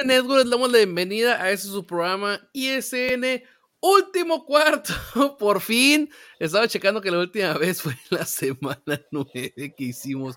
ISN Network? Les damos la bienvenida a este su programa ISN Último Cuarto. Por fin, estaba checando que la última vez fue la semana 9 que hicimos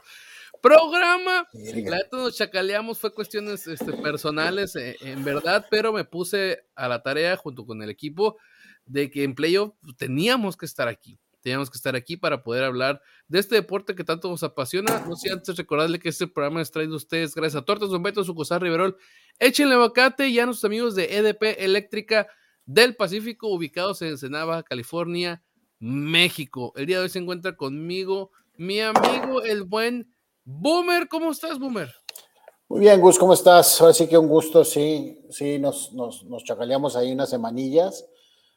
programa. La neta nos chacaleamos, fue cuestiones este, personales eh, en verdad, pero me puse a la tarea junto con el equipo de que en playoff teníamos que estar aquí. Teníamos que estar aquí para poder hablar de este deporte que tanto nos apasiona. No sé antes recordarle que este programa es traído a ustedes gracias a Tortas Don Beto, Sucosar Riverol. Échenle aguacate y a nuestros amigos de EDP Eléctrica del Pacífico, ubicados en Ensenada, California, México. El día de hoy se encuentra conmigo mi amigo, el buen Boomer. ¿Cómo estás, Boomer? Muy bien, Gus, ¿cómo estás? Ahora sí que un gusto, sí, sí, nos, nos, nos chacaleamos ahí unas semanillas,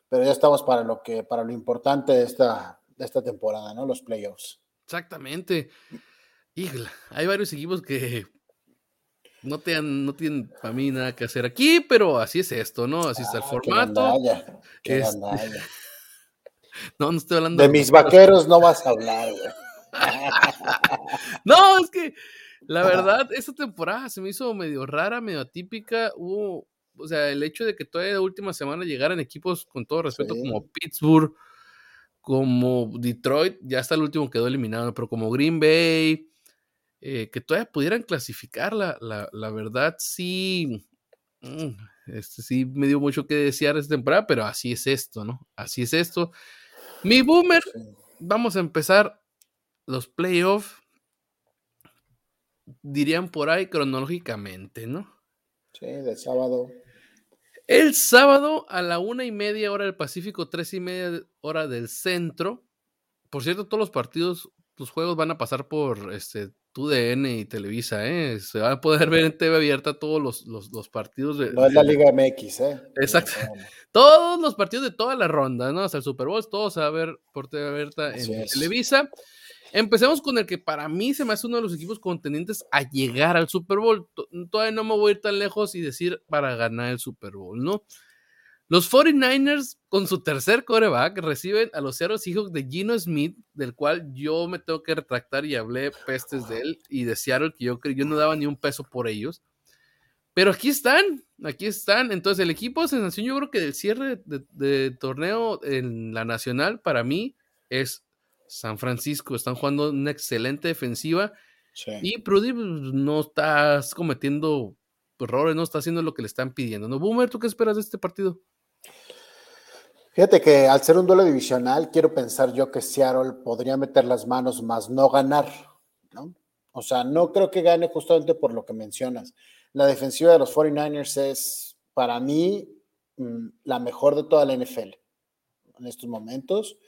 pero ya estamos para lo que, para lo importante de esta, de esta temporada, ¿no? Los playoffs. Exactamente. Híjole, hay varios equipos que no, te han, no tienen para mí nada que hacer aquí, pero así es esto, ¿no? Así está el Ah, formato. qué Este-. No, no estoy hablando De mis vaqueros no vas a hablar, güey. No, es que la verdad, esta temporada se me hizo medio rara, medio atípica. Hubo, o sea, el hecho de que todavía de última semana llegaran equipos, con todo respeto, Sí. como Pittsburgh, como Detroit, ya hasta el último quedó eliminado, pero como Green Bay, eh, que todavía pudieran clasificar, la, la, la verdad, sí. mm, Este sí me dio mucho que desear esta temporada, pero así es esto, ¿no? Así es esto. Mi boomer, vamos a empezar los playoffs, dirían por ahí cronológicamente, ¿no? Sí, de sábado. El sábado a la una y media hora del Pacífico, tres y media hora del centro. Por cierto, todos los partidos, los juegos van a pasar por este TUDN y Televisa, ¿eh? Se va a poder ver en TV abierta todos los, los, los partidos de, No es la Liga MX, ¿eh? Exacto. todos los partidos de toda la ronda, ¿no? Hasta el Super Bowl, todos se va a ver por TV abierta Así en es. Televisa. Empecemos con el que para mí se me hace uno de los equipos contendientes a llegar al Super Bowl. To- Todavía no me voy a ir tan lejos y decir para ganar el Super Bowl, ¿no? Los 49ers, con su tercer coreback, reciben a los Seattle Seahawks de Gino Smith, del cual yo me tengo que retractar y hablé pestes de él y de Seattle, que yo, yo no daba ni un peso por ellos. Pero aquí están, aquí están. Entonces, el equipo de sensación, yo creo que del cierre de, de torneo en la nacional, para mí, es San Francisco. Están jugando una excelente defensiva Sí. y Prudy pues, no está cometiendo errores, no está haciendo lo que le están pidiendo. ¿No? Boomer, ¿tú qué esperas de este partido? Fíjate que al ser un duelo divisional, quiero pensar yo que Seattle podría meter las manos más no ganar, ¿no? O sea, no creo que gane justamente por lo que mencionas. La defensiva de los 49ers es, para mí, mm, la mejor de toda la NFL en estos momentos.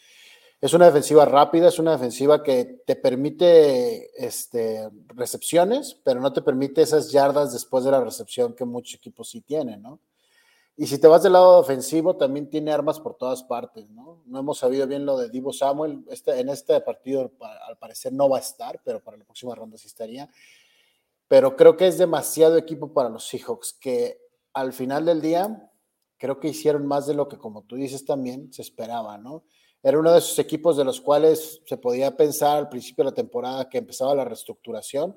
Es una defensiva rápida, es una defensiva que te permite este, recepciones, pero no te permite esas yardas después de la recepción que muchos equipos sí tienen, ¿no? Y si te vas del lado ofensivo, también tiene armas por todas partes, ¿no? No hemos sabido bien lo de Divo Samuel. Este, en este partido, pa- al parecer, no va a estar, pero para la próxima ronda sí estaría. Pero creo que es demasiado equipo para los Seahawks, que al final del día, creo que hicieron más de lo que, como tú dices también, se esperaba, ¿no? Era uno de esos equipos de los cuales se podía pensar al principio de la temporada que empezaba la reestructuración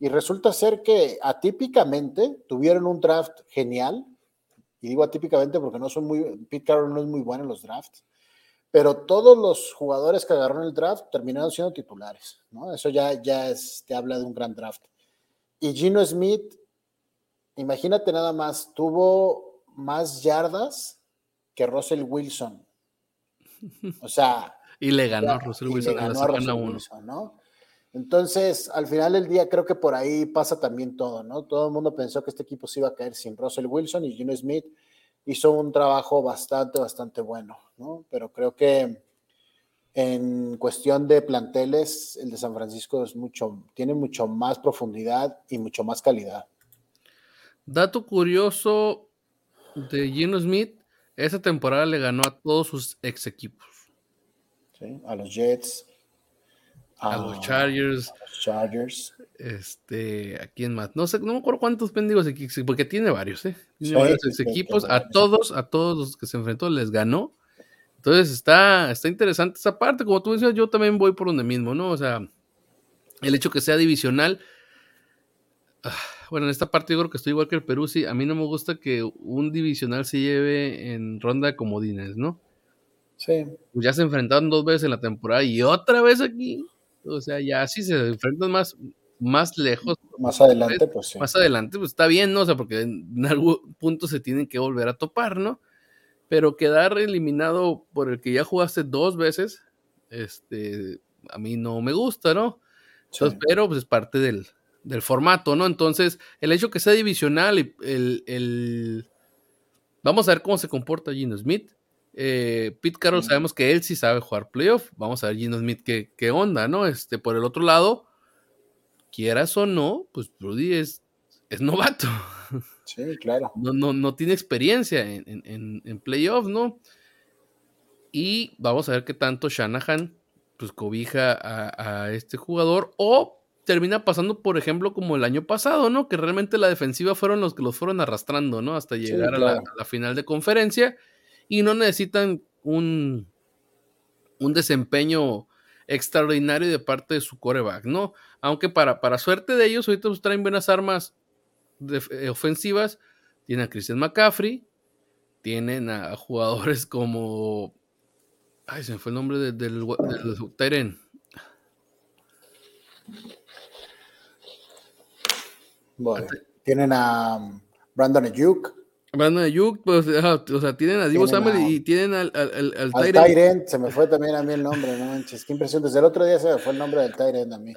Y resulta ser que atípicamente tuvieron un draft genial, y digo atípicamente porque no son muy, Pete Carroll no es muy bueno en los drafts, pero todos los jugadores que agarraron el draft terminaron siendo titulares, ¿no? Eso ya, ya es, te habla de un gran draft. Y Gino Smith, imagínate nada más, tuvo más yardas que Russell Wilson. O sea. y le ganó Russell Wilson le ganó a Russell Wilson, ¿no? Entonces, al final del día, creo que por ahí pasa también todo, ¿no? Todo el mundo pensó que este equipo se iba a caer sin Russell Wilson y Gino Smith hizo un trabajo bastante, bastante bueno, ¿no? Pero creo que en cuestión de planteles, el de San Francisco es mucho, tiene mucho más profundidad y mucho más calidad. Dato curioso de Gino Smith, esa temporada le ganó a todos sus ex equipos. ¿Sí? A los Jets, a, los Chargers. A los Chargers. Este, ¿a quién más? No sé, no me acuerdo cuántos pendigos equipos, porque tiene varios, ¿eh? Tiene varios equipos, a todos, a todos los que se enfrentó les ganó. Entonces está, está interesante esa parte. Como tú decías, yo también voy por donde mismo, ¿no? O sea, el hecho que sea divisional. Ah, bueno, en esta parte yo creo que estoy igual que el Perú. Sí, a mí no me gusta que un divisional se lleve en ronda de comodines, ¿no? Sí. Pues ya se enfrentaron dos veces en la temporada y otra vez aquí. O sea, ya si se enfrentan más, más lejos. Más adelante, pues sí. Más adelante, pues está bien, ¿no? O sea, porque en algún punto se tienen que volver a topar, ¿no? Pero quedar eliminado por el que ya jugaste dos veces, este, a mí no me gusta, ¿no? Entonces, pero pues es parte del, del, formato, ¿no? Entonces, el hecho que sea divisional, el, el, vamos a ver cómo se comporta Gino Smith. Eh, Pete Carroll sabemos que él sí sabe jugar playoff. Vamos a ver Gino Smith qué, qué onda, ¿no? Este, por el otro lado, quieras o no, pues Rudy es, es novato. Sí, claro. No, no, no tiene experiencia en, en, en playoffs, ¿no? Y vamos a ver qué tanto Shanahan pues cobija a, a, este jugador o termina pasando, por ejemplo, como el año pasado, ¿no? Que realmente la defensiva fueron los que los fueron arrastrando, ¿no? Hasta llegar sí, claro. a, la, a, la, final de conferencia y no necesitan un, un desempeño extraordinario de parte de su coreback, ¿no? Aunque para, para suerte de ellos, ahorita pues traen buenas armas de, eh, ofensivas. Tienen a Christian McCaffrey, tienen a, jugadores como. Ay, se me fue el nombre de, del, del. Bueno, tienen a Brandon Ayuk. Brandon Ayuk, pues, o sea, tienen a Divo Samuel y tienen al, al, al, al, al Tyrant. Se me fue también a mí el nombre, no manches, qué impresión. Desde el otro día se me fue el nombre del Tyrant a mí.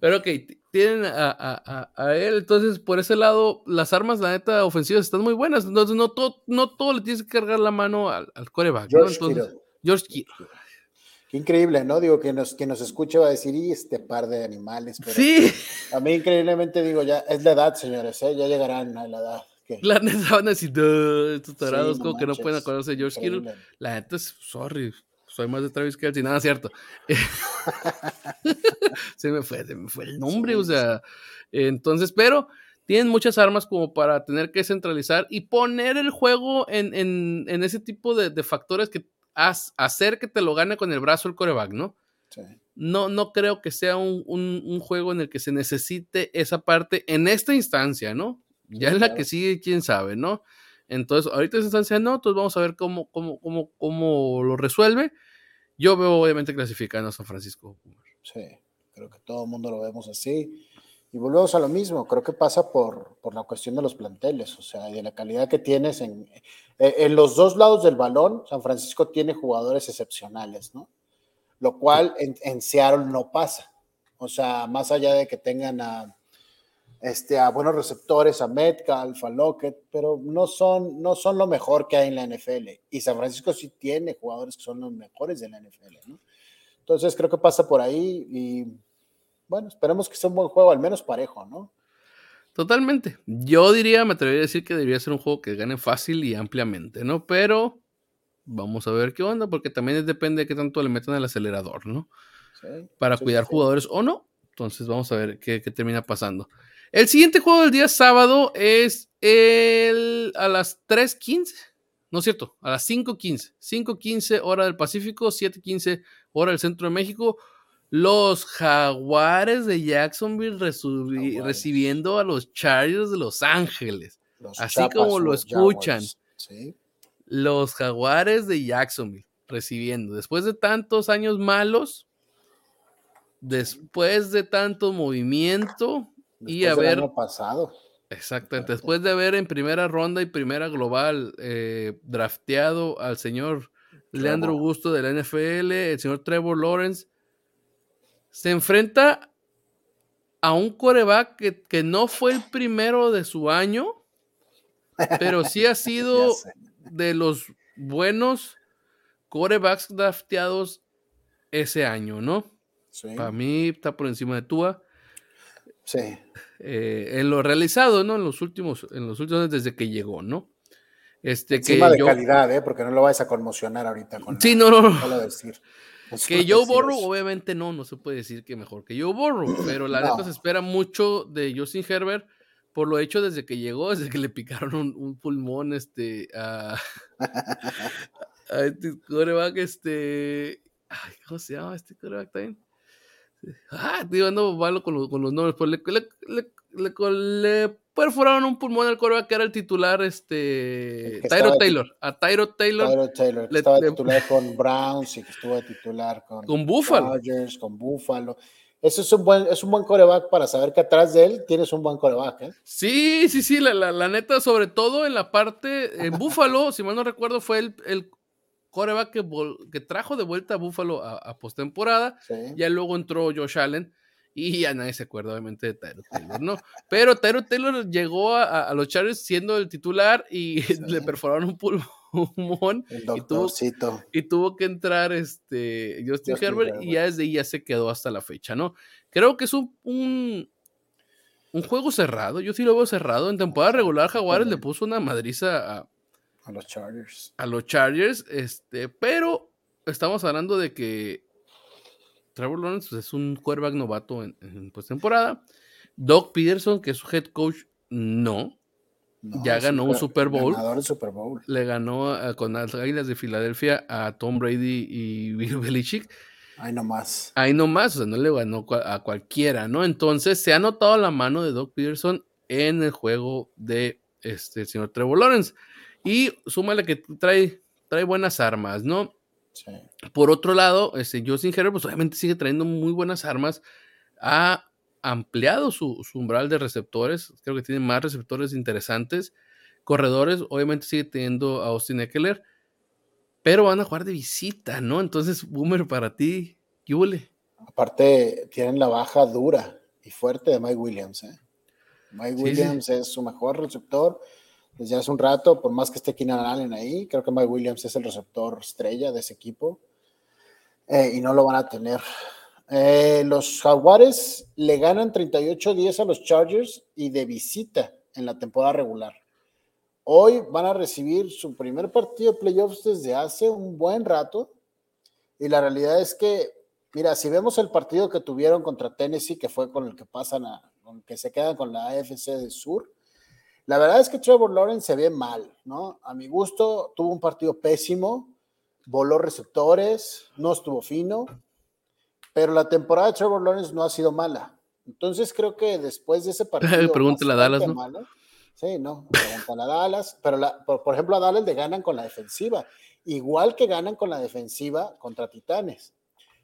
Pero ok, tienen a, a, a, él, entonces por ese lado, las armas, la neta, ofensivas están muy buenas. Entonces, no todo, no todo le tienes que cargar la mano al, al coreback. George ¿no? Entonces. George Kittle. Qué increíble, ¿no? Digo, que nos, que nos escuche va a decir, y este par de animales. Pero Sí, A mí, increíblemente, digo, ya es la edad, señores, ¿eh? ya llegarán a la edad. Que- la neta van a decir, "Duh, estos tarados Sí, no como que no pueden acordarse de George Kittle. La neta es, sorry, soy más de Travis Kelsey, nada cierto. se me fue, se me fue el nombre, Sí, o sea, entonces, pero tienen muchas armas como para tener que centralizar y poner el juego en, en, en ese tipo de, de factores que has- hacer que te lo gane con el brazo el coreback, ¿no? Sí. No, no creo que sea un, un- un juego en el que se necesite esa parte en esta instancia, ¿no? Ya en la que sigue, quién sabe, ¿no? Entonces, ahorita en esta instancia no, entonces vamos a ver cómo, cómo, cómo, cómo lo resuelve. Yo veo obviamente clasificando a San Francisco. Sí, creo que todo el mundo lo vemos así. Y volvemos a lo mismo, creo que pasa por, por la cuestión de los planteles, o sea, y de la calidad que tienes en, eh, en los dos lados del balón. San Francisco tiene jugadores excepcionales, ¿no? Lo cual en, en Seattle no pasa. O sea, más allá de que tengan a, este, a buenos receptores, a Metcalf, a Lockett, pero no son, no son lo mejor que hay en la NFL. Y San Francisco sí tiene jugadores que son los mejores de la NFL, ¿no? Entonces creo que pasa por ahí y bueno, esperemos que sea un buen juego, al menos parejo, ¿no? Totalmente. Yo diría, me atrevería a decir que debería ser un juego que gane fácil y ampliamente, ¿no? Pero vamos a ver qué onda, porque también depende de qué tanto le metan al acelerador, ¿no? Sí, para sí, cuidar sí. jugadores o no. Entonces vamos a ver qué, qué termina pasando. El siguiente juego del día sábado es el a las 3.15. No es cierto, a las 5.15. 5.15 hora del Pacífico, 7.15 hora del Centro de México. Los Jaguares de Jacksonville Jaguares. recibiendo a los Chargers de Los Ángeles. Los Así Chapas, como lo escuchan. Sí. Los Jaguares de Jacksonville recibiendo. Después de tantos años malos, después de tanto movimiento y del año pasado. exactamente, después de haber en primera ronda y primera global eh, drafteado al señor Leandro Trevor. Augusto de la NFL, el señor Trevor Lawrence, se enfrenta a un coreback que, que no fue el primero de su año, pero sí ha sido de los buenos corebacks drafteados ese año, ¿no? Sí, Para mí está por encima de Tua. Sí. eh, en lo realizado, ¿no? En los últimos, en los últimos desde que llegó, ¿no? Este Encima que de yo, calidad, ¿eh? Porque no lo vayas a conmocionar ahorita con sí, la- no, no, no. decir. Que Burrow, eso. obviamente no, no se puede decir que mejor que Joe Burrow, pero la No. neta se espera mucho de Justin Herbert por lo hecho desde que llegó, desde que le picaron un, un pulmón este, a, a este coreback, este. Ay, ¿cómo se llama este coreback también? Ah, digo, ando malo con los, con los nombres, pero le, le, le, le- perforaron un pulmón al coreback que era el titular, este. El Tyro Taylor. A Tyro Taylor Tyler Taylor, que le- estaba titular con Browns y que estuvo de titular con, con Buffalo. Chargers, con Buffalo. Eso es un buen, es un buen coreback para saber que atrás de él tienes un buen coreback, ¿eh? Sí, sí, sí, la, la, la neta, sobre todo en la parte, en Buffalo, si mal no recuerdo, fue el, el coreback que, que trajo de vuelta a Buffalo a, a postemporada. Sí. Ya luego entró Josh Allen y ya nadie se acuerda, obviamente, de Tyro Taylor, ¿no? Pero Tyro Taylor llegó a, a los Chargers siendo el titular y le perforaron un pulmón El y tuvo, y tuvo que entrar este Justin, Justin Herbert, y ya desde ahí ya se quedó hasta la fecha, ¿no? Creo que es un, un, un juego cerrado, yo sí lo veo cerrado. En temporada regular Jaguares le puso una madriza a, A los Chargers. a los Chargers, este, pero estamos hablando de que Trevor Lawrence pues, es un quarterback novato en, en postemporada. Doug Peterson, que es su head coach, no. No, Ya ganó un Super Bowl. Ganador del Super Bowl. Le ganó con las Águilas de Filadelfia a Tom Brady y Bill Belichick. Ahí nomás. Ahí nomás, o sea, no le ganó a cualquiera, ¿no? Entonces se ha notado la mano de Doug Peterson en el juego de este el señor Trevor Lawrence. Y súmale que trae, trae buenas armas, ¿no? Sí. Por otro lado, este Justin Herbert, pues obviamente sigue trayendo muy buenas armas. Ha ampliado su, su umbral de receptores. Creo que tiene más receptores interesantes. Corredores, obviamente sigue teniendo a Austin Eckler. Pero van a jugar de visita, ¿no? Entonces, Boomer, para ti, ¿qué? Aparte, tienen la baja dura y fuerte de Mike Williams. ¿eh? Mike Sí, Williams es su mejor receptor desde hace un rato, por más que esté Keenan Allen ahí. Creo que Mike Williams es el receptor estrella de ese equipo eh, y no lo van a tener. Eh, los Jaguares le ganan 38-10 a los Chargers y de visita en la temporada regular. Hoy van a recibir su primer partido de playoffs desde hace un buen rato. Y la realidad es que, mira, si vemos el partido que tuvieron contra Tennessee, que fue con el que pasan con el que se quedan con la AFC del Sur, la verdad es que Trevor Lawrence se ve mal, ¿no? A mi gusto, tuvo un partido pésimo, voló receptores, no estuvo fino, pero la temporada de Trevor Lawrence no ha sido mala. Entonces creo que después de ese partido. Pregúntale a Dallas, ¿no? malo, sí, no, pregúntale a Dallas, pero la- por, por ejemplo a Dallas le ganan con la defensiva, igual que ganan con la defensiva contra Titanes.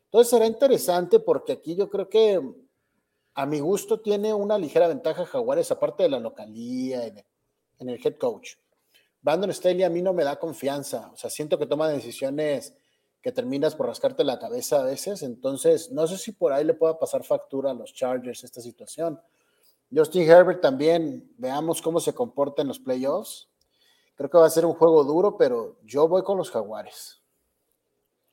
Entonces será interesante porque aquí yo creo que a mi gusto tiene una ligera ventaja Jaguares, aparte de la localía, en, el head coach. Brandon Staley a mí no me da confianza, o sea, siento que toma decisiones que terminas por rascarte la cabeza a veces, entonces no sé si por ahí le pueda pasar factura a los Chargers esta situación. Justin Herbert también, veamos cómo se comporta en los playoffs. Creo que va a ser un juego duro, pero yo voy con los Jaguares.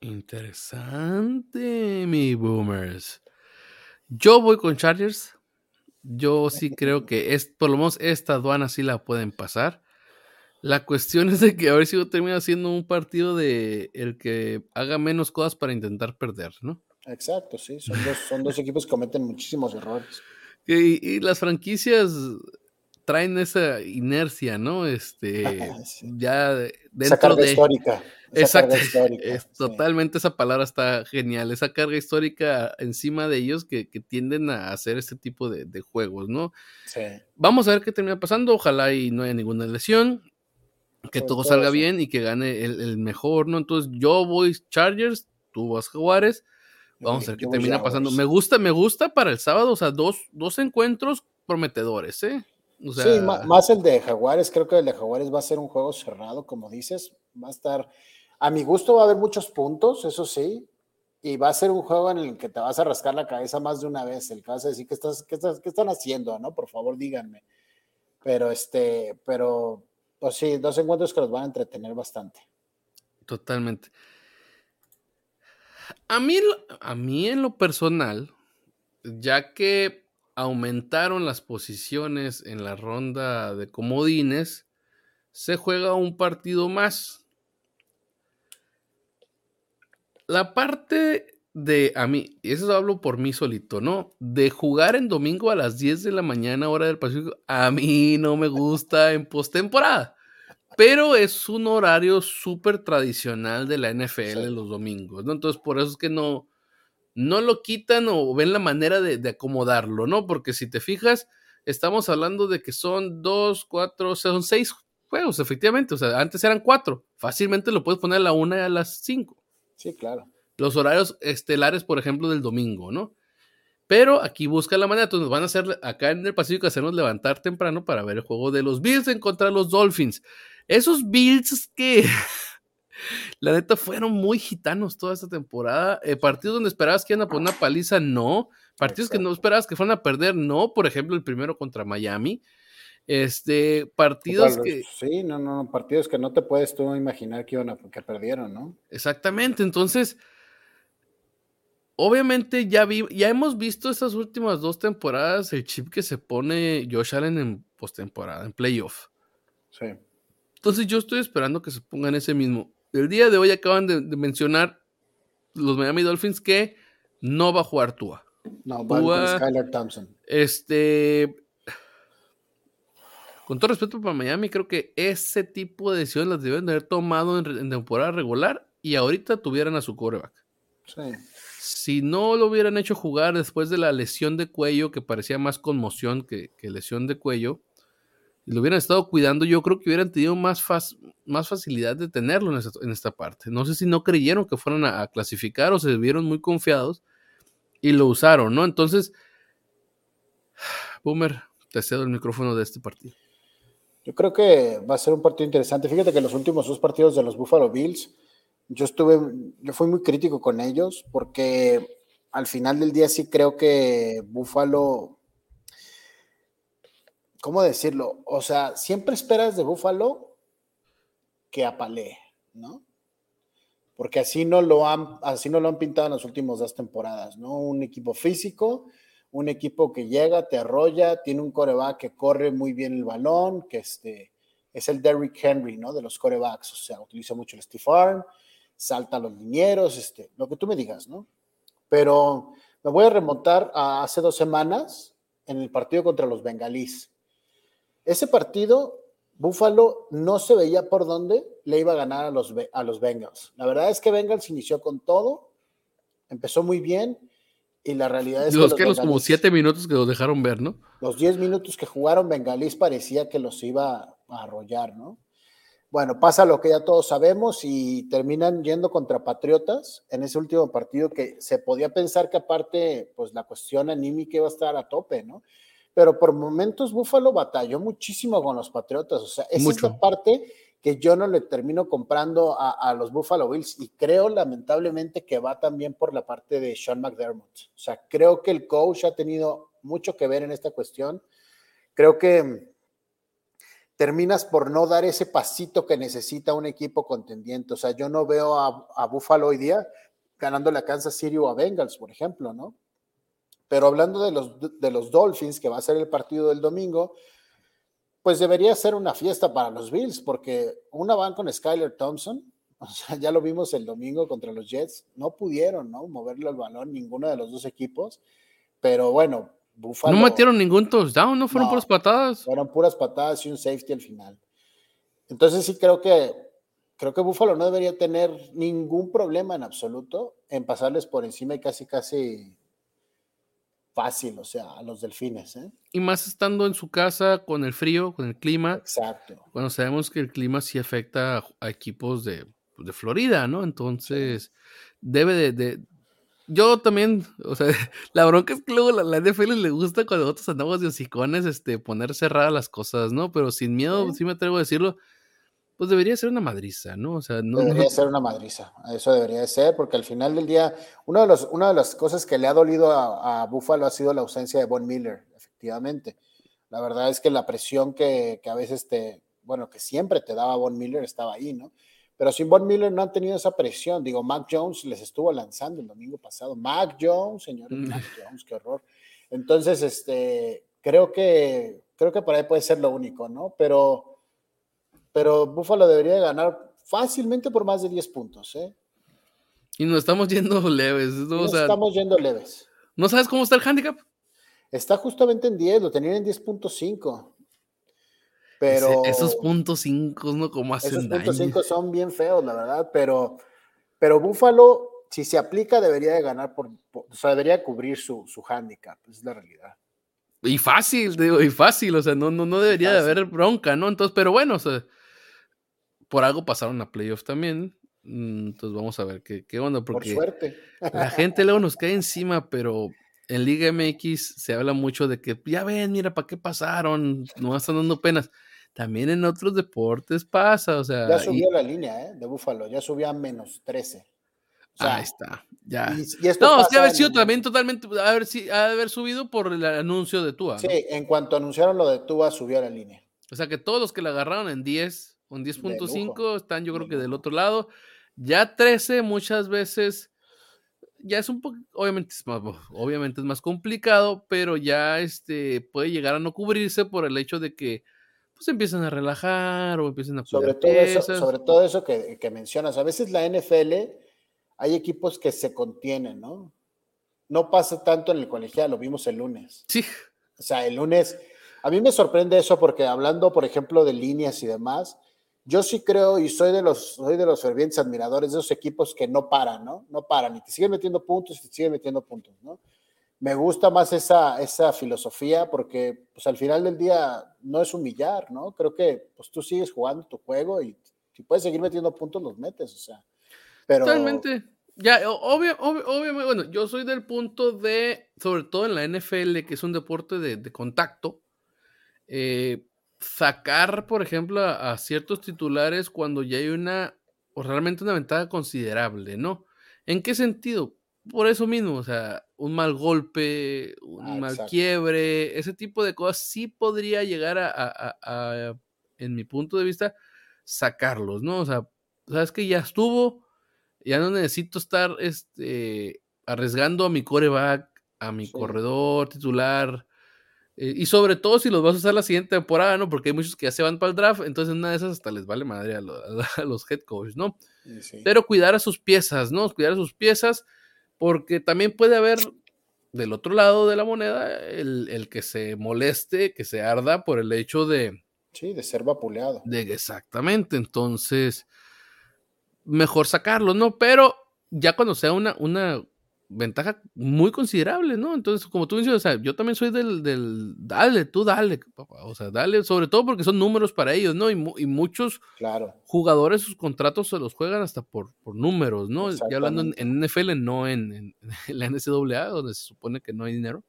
Interesante, mi boomers. Yo voy con Chargers. Yo sí creo que es, por lo menos esta aduana sí la pueden pasar. La cuestión es de que a ver si termina siendo un partido de el que haga menos cosas para intentar perder, ¿no? Exacto, sí, son dos, son dos equipos que cometen muchísimos errores. Y, y las franquicias traen esa inercia, ¿no? Este, ya dentro de... histórica. Exacto, es, totalmente esa palabra está genial, esa carga histórica encima de ellos que, tienden a hacer este tipo de, juegos, ¿no? Sí. Vamos a ver qué termina pasando, ojalá y no haya ninguna lesión, que todo salga bien y que gane el, mejor, ¿no? Entonces yo voy Chargers, tú vas Jaguares, vamos a ver qué termina pasando. Me gusta, me gusta para el sábado, o sea, dos, dos encuentros prometedores, ¿eh? sí, más el de Jaguares, creo que el de Jaguares va a ser un juego cerrado, como dices, va a estar, a mi gusto va a haber muchos puntos, eso sí, y va a ser un juego en el que te vas a rascar la cabeza más de una vez, el que vas a decir, ¿qué, estás, están haciendo? ¿no? Por favor, díganme. Pero, este, pero, pues sí, dos encuentros que los van a entretener bastante. Totalmente. A mí, a mí en lo personal, ya que aumentaron las posiciones en la ronda de comodines, se juega un partido más. La parte de a mí, y eso hablo por mí solito, ¿no? De jugar en domingo a las 10 de la mañana, hora del Pacífico, a mí no me gusta en postemporada. Pero es un horario súper tradicional de la NFL los domingos, ¿no? Entonces, por eso es que no, no lo quitan o ven la manera de, acomodarlo, ¿no? Porque si te fijas, estamos hablando de que son dos, cuatro, son seis juegos, efectivamente. O sea, antes eran cuatro. Fácilmente lo puedes poner a la una y a las cinco. Sí, claro. Los horarios estelares, por ejemplo, del domingo, ¿no? Pero aquí busca la manera, entonces van a hacer acá en el Pacífico hacernos levantar temprano para ver el juego de los Bills en contra de los Dolphins. Esos Bills que la neta fueron muy gitanos toda esta temporada. Eh, partidos donde esperabas que iban a poner una paliza, no. Partidos que no esperabas que fueran a perder, no. Por ejemplo, el primero contra Miami. Este, partidos que. Sí, no, no, partidos que no te puedes tú imaginar que iban a que perdieron, ¿no? Exactamente. Entonces, obviamente ya vi, ya hemos visto estas últimas dos temporadas el chip que se pone Josh Allen en postemporada, en playoff. Sí. Entonces yo estoy esperando que se pongan ese mismo el día de hoy acaban de, mencionar los Miami Dolphins que no va a jugar Tua. No, va a Skylar Thompson. Este. Con todo respeto para Miami, creo que ese tipo de decisiones las deben de haber tomado en, temporada regular y ahorita tuvieran a su coreback. Sí. Si no lo hubieran hecho jugar después de la lesión de cuello, que parecía más conmoción que lesión de cuello, y lo hubieran estado cuidando, yo creo que hubieran tenido más, más facilidad de tenerlo en esta, parte. No sé si no creyeron que fueran a, clasificar o se vieron muy confiados y lo usaron, ¿no? Entonces, Boomer, te cedo el micrófono de este partido. Yo creo que va a ser un partido interesante. Fíjate que los últimos dos partidos de los Buffalo Bills, yo estuve, yo fui muy crítico con ellos porque al final del día sí creo que Buffalo ¿cómo decirlo? O sea, siempre esperas de Búfalo que apalee, ¿no? Porque así no lo han, así no lo han pintado en las últimas dos temporadas, ¿no? Un equipo físico, un equipo que llega, te arrolla, tiene un coreback que corre muy bien el balón, que este, es el Derrick Henry, ¿no? De los corebacks, o sea, utiliza mucho el Steve Arm, salta a los linieros, este, lo que tú me digas, ¿no? Pero me voy a remontar a hace dos semanas en el partido contra los bengalíes. Ese partido, Buffalo no se veía por dónde le iba a ganar a los, a los Bengals. La verdad es que Bengals inició con todo, empezó muy bien y la realidad es los que... Los, como siete minutos que los dejaron ver, ¿no? Los diez minutos que jugaron Bengalís parecía que los iba a arrollar, ¿no? Bueno, pasa lo que ya todos sabemos y terminan yendo contra Patriotas en ese último partido que se podía pensar que aparte, pues la cuestión anímica iba a estar a tope, ¿no? pero por momentos Búfalo batalló muchísimo con los Patriotas. O sea, es esta parte que yo no le termino comprando a, los Buffalo Bills y creo lamentablemente que va también por la parte de Sean McDermott. O sea, creo que el coach ha tenido mucho que ver en esta cuestión. Creo que terminas por no dar ese pasito que necesita un equipo contendiente. O sea, yo no veo a, Buffalo hoy día ganándole a Kansas City o a Bengals, por ejemplo, ¿no? Pero hablando de los, de los Dolphins, que va a ser el partido del domingo, pues debería ser una fiesta para los Bills, porque una van con Skyler Thompson, o sea, ya lo vimos el domingo contra los Jets, no pudieron, ¿no? Moverle el balón ninguno de los dos equipos, pero bueno, Buffalo. No metieron ningún touchdown, no fueron No. puras patadas. Fueron puras patadas y un safety al final. Entonces sí creo que creo que Buffalo no debería tener ningún problema en absoluto en pasarles por encima y casi casi fácil, o sea, a los delfines, ¿eh? Y más estando en su casa con el frío, con el clima. Exacto. Bueno, sabemos que el clima sí afecta a, equipos de, de Florida, ¿no? Entonces, debe de, de- Yo también, o sea, la bronca es que luego la, la NFL le gusta cuando nosotros andamos de hocicones, este, poner cerradas las cosas, ¿no? Pero sin miedo, Sí. sí me atrevo a decirlo, pues debería ser una madriza, ¿no? O sea, no... Debería no- ser una madriza, eso debería de ser, porque al final del día, uno de los, una de las cosas que le ha dolido a, a Buffalo ha sido la ausencia de Von Miller, efectivamente. La verdad es que la presión que, que a veces te, bueno, que siempre te daba Von Miller estaba ahí, ¿no? Pero sin Von Miller no han tenido esa presión. Digo, Mac Jones les estuvo lanzando el domingo pasado. Mac Jones, señores, Mm. Mac Jones, qué horror. Entonces, este, creo que, creo que por ahí puede ser lo único, ¿no? Pero, pero Buffalo debería de ganar fácilmente por más de 10 puntos, ¿eh? Y nos estamos yendo leves, ¿no? O Nos sea, estamos yendo leves. ¿no sabes cómo está el handicap? Está justamente en 10, lo tenían en 10.5. Pero Ese- esos puntos cinco, ¿no? Como hacen esos puntos 5 son bien feos, la verdad, pero, pero Buffalo, si se aplica, debería de ganar por, por- o sea, debería cubrir su, su handicap, es la realidad. Y fácil, digo, y fácil, o sea, no, no, no debería de haber bronca, ¿no? Entonces, pero bueno, o sea, por algo pasaron a playoff también. mm, Entonces vamos a ver qué, qué onda, Por porque suerte. la gente luego nos cae encima, pero en Liga MX se habla mucho de que ya ven, mira, ¿para qué pasaron? No están dando penas. También en otros deportes pasa, o sea, Ya y- subió la línea ¿eh? de Buffalo, ya subió a menos 13. O sea, ahí está, ya. y- y esto No, sí, pasa haber sido también totalmente, haber, si- ha de haber subido por el anuncio de Tua. ¿no? Sí, en cuanto anunciaron lo de Tua, subió la línea. O sea que todos los que la agarraron en 10 De 10.5 están yo creo que del otro lado. Ya 13 muchas veces ya es un poco, obviamente es más, obviamente es más complicado, pero ya este puede llegar a no cubrirse por el hecho de que pues empiezan a relajar o empiezan a Sobre todo, eso, sobre todo eso que, que mencionas. A veces la NFL hay equipos que se contienen, ¿no? No pasa tanto en el colegial, lo vimos el lunes. Sí, O sea, el lunes, a mí me sorprende eso porque hablando, por ejemplo, de líneas y demás, yo sí creo y soy de los, soy de los fervientes admiradores de esos equipos que no paran, ¿no? No paran y te siguen metiendo puntos y te siguen metiendo puntos, ¿no? Me gusta más esa, esa filosofía porque, pues al final del día no es humillar, ¿no? Creo que, pues tú sigues jugando tu juego y si puedes seguir metiendo puntos, los metes, o sea. Pero, totalmente. Ya, obvio, obvio- obviamente, bueno, yo soy del punto de, sobre todo en la NFL, que es un deporte de, de contacto, eh, sacar, por ejemplo, a, a ciertos titulares cuando ya hay una, o realmente una ventaja considerable, ¿no? ¿En qué sentido? Por eso mismo, o sea, un mal golpe, un Ah, mal exacto. quiebre, ese tipo de cosas sí podría llegar a, a- a- a, en mi punto de vista, sacarlos, ¿no? O sea, sabes que ya estuvo, ya no necesito estar este, arriesgando a mi coreback, a mi Sí. corredor titular, eh, y sobre todo si los vas a usar la siguiente temporada, ¿no? Porque hay muchos que ya se van para el draft, entonces una de esas hasta les vale madre a, lo- a los head coaches, ¿no? sí. Pero cuidar a sus piezas, ¿no? Cuidar a sus piezas, porque también puede haber del otro lado de la moneda el, el que se moleste, que se arda por el hecho de, sí, de ser vapuleado. de exactamente, entonces mejor sacarlo, ¿no? Pero ya cuando sea una, una ventaja muy considerable, ¿no? Entonces, como tú dices, o sea, yo también soy del, del dale, tú dale, papá, o sea, dale, sobre todo porque son números para ellos, ¿no? Y, mu- y muchos Claro. jugadores sus contratos se los juegan hasta por, por números, ¿no? Ya hablando en, NFL, no en, en- en la NCAA, donde se supone que no hay dinero.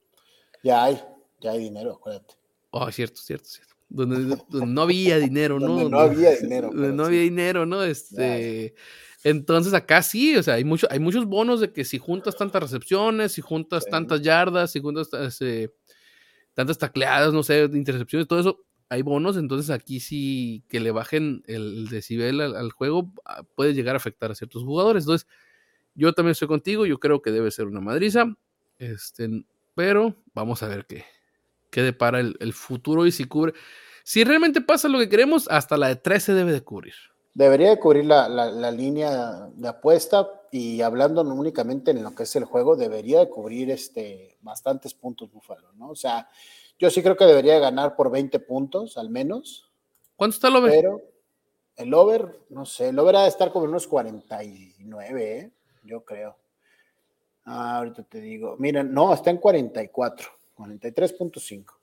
Ya hay, ya hay dinero, acuérdate. Oh, cierto, cierto, cierto. Donde, donde no había dinero, ¿no? Donde no había dinero, Donde no sí. había dinero, ¿no? Este. Entonces acá sí, o sea, hay, mucho, hay muchos bonos de que si juntas tantas recepciones, si juntas Sí. tantas yardas, si juntas este, tantas tacleadas, no sé, intercepciones, todo eso, hay bonos, entonces aquí sí que le bajen el, decibel al, al juego ah, puede llegar a afectar a ciertos jugadores. Entonces, yo también estoy contigo, yo creo que debe ser una madriza, este, pero vamos a ver qué, qué depara el, el futuro y si cubre. Si realmente pasa lo que queremos, hasta la de 13 debe de cubrir. Debería de cubrir la, la, la, línea de apuesta y hablando únicamente en lo que es el juego, debería de cubrir este, bastantes puntos Búfalo, ¿no? O sea, yo sí creo que debería de ganar por 20 puntos al menos. ¿Cuánto está el over? Pero el over, no sé, el over ha de estar como unos 49, ¿eh? yo creo. Ah, ahorita te digo, miren, no, está en 44, 43.5.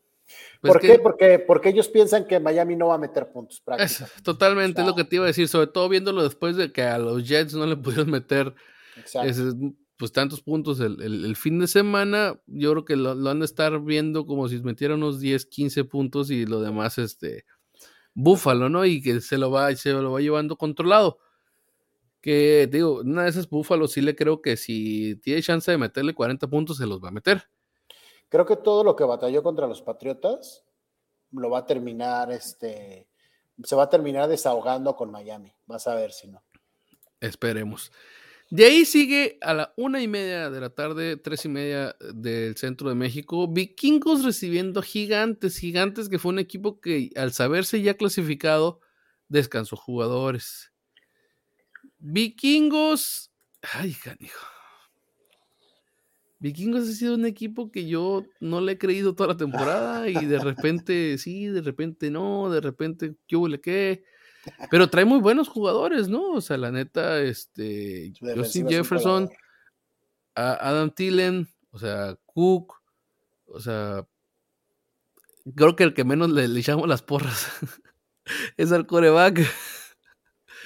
Pues ¿Por qué? Porque, porque ellos piensan que Miami no va a meter puntos prácticos. totalmente, o sea, es lo que te iba a decir, sobre todo viéndolo después de que a los Jets no le pudieron meter ese, pues tantos puntos el, el, el, fin de semana. Yo creo que lo, lo, han de estar viendo como si metiera unos 10, 15 puntos y lo demás, este, búfalo, ¿no? Y que se lo va, se lo va llevando controlado. Que digo, una de esas búfalos sí le creo que si tiene chance de meterle 40 puntos, se los va a meter. Creo que todo lo que batalló contra los Patriotas lo va a terminar, este, se va a terminar desahogando con Miami. Vas a ver si no. Esperemos. De ahí sigue a la una y media de la tarde, tres y media del centro de México, Vikingos recibiendo gigantes, gigantes que fue un equipo que al saberse ya clasificado, descansó jugadores. Vikingos, ay, canijo. Vikingos ha sido un equipo que yo no le he creído toda la temporada y de repente sí, de repente no, de repente qué huele qué. Pero trae muy buenos jugadores, ¿no? O sea, la neta, este, Justin Jefferson, Adam Tillen, o sea, Cook, o sea, creo que el que menos le, le echamos las porras es al coreback.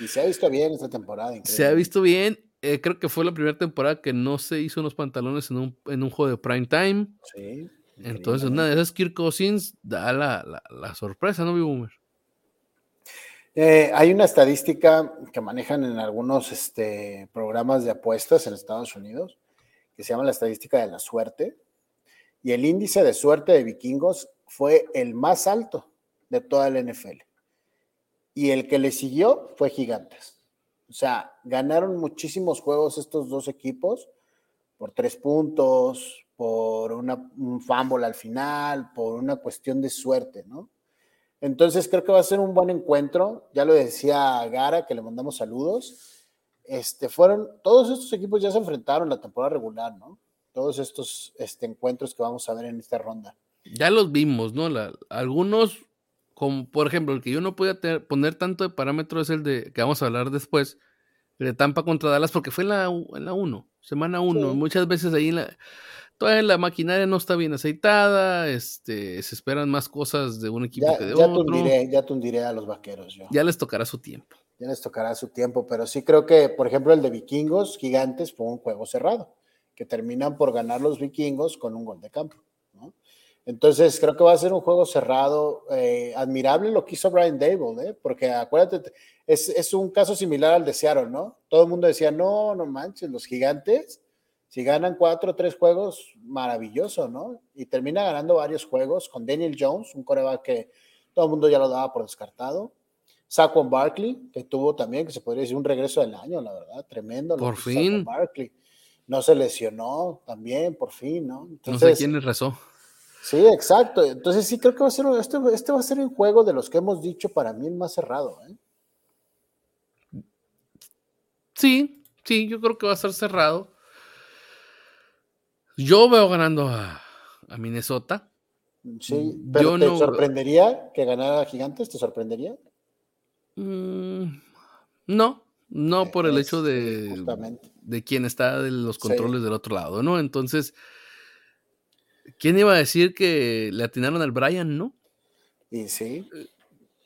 Y se ha visto bien esta temporada. Increíble. Se ha visto bien eh, creo que fue la primera temporada que no se hizo unos pantalones en un, en un juego de prime time. Sí. Entonces, una de esas Kirk Cousins da la, la, la sorpresa, ¿no, Boomer? Eh, hay una estadística que manejan en algunos este, programas de apuestas en Estados Unidos que se llama la estadística de la suerte. Y el índice de suerte de vikingos fue el más alto de toda la NFL. Y el que le siguió fue Gigantes. O sea, ganaron muchísimos juegos estos dos equipos por tres puntos, por una, un fumble al final, por una cuestión de suerte, ¿no? Entonces creo que va a ser un buen encuentro. Ya lo decía Gara, que le mandamos saludos. Este, fueron, todos estos equipos ya se enfrentaron la temporada regular, ¿no? Todos estos este, encuentros que vamos a ver en esta ronda. Ya los vimos, ¿no? Algunos como por ejemplo, el que yo no podía tener, poner tanto de parámetro es el de que vamos a hablar después, de Tampa contra Dallas, porque fue en la 1, en la uno, semana 1. Sí. Muchas veces ahí en la, toda la maquinaria no está bien aceitada, este, se esperan más cosas de un equipo ya, que de ya otro. Tundiré, ya tundiré a los vaqueros. Yo. Ya les tocará su tiempo. Ya les tocará su tiempo, pero sí creo que, por ejemplo, el de vikingos gigantes fue un juego cerrado, que terminan por ganar los vikingos con un gol de campo. Entonces, creo que va a ser un juego cerrado, eh, admirable lo que hizo Brian Dable, ¿eh? porque acuérdate, es, es, un caso similar al de Seattle, ¿no? Todo el mundo decía, no, no manches, los gigantes, si ganan cuatro o tres juegos, maravilloso, ¿no? Y termina ganando varios juegos con Daniel Jones, un coreback que todo el mundo ya lo daba por descartado. Saquon Barkley, que tuvo también, que se podría decir un regreso del año, la verdad, tremendo. Por fin. Barkley. No se lesionó también, por fin, ¿no? Entonces, no sé quién le rezó. Sí, exacto. Entonces sí creo que va a ser este, este va a ser un juego de los que hemos dicho para mí el más cerrado. ¿eh? Sí, sí, yo creo que va a ser cerrado. Yo veo ganando a, a Minnesota. Sí, pero yo ¿te no... sorprendería que ganara Gigantes? ¿Te sorprendería? Mm, no, no por el es, hecho de, justamente. de quién está de los controles sí. del otro lado, ¿no? Entonces, ¿Quién iba a decir que le atinaron al Brian, no? Y sí,